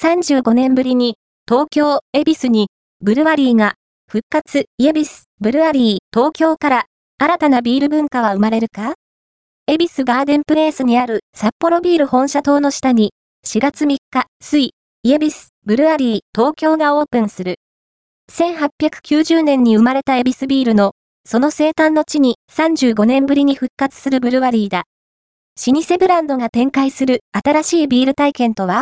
35年ぶりに、東京、恵比寿に、ブルワリーが、復活、イエビス、ブルワリー、東京から、新たなビール文化は生まれるか？恵比寿ガーデンプレイスにある札幌ビール本社棟の下に、4月3日、水、イエビス、ブルワリー、東京がオープンする。1890年に生まれた恵比寿ビールの、その生誕の地に35年ぶりに復活するブルワリーだ。老舗ブランドが展開する新しいビール体験とは？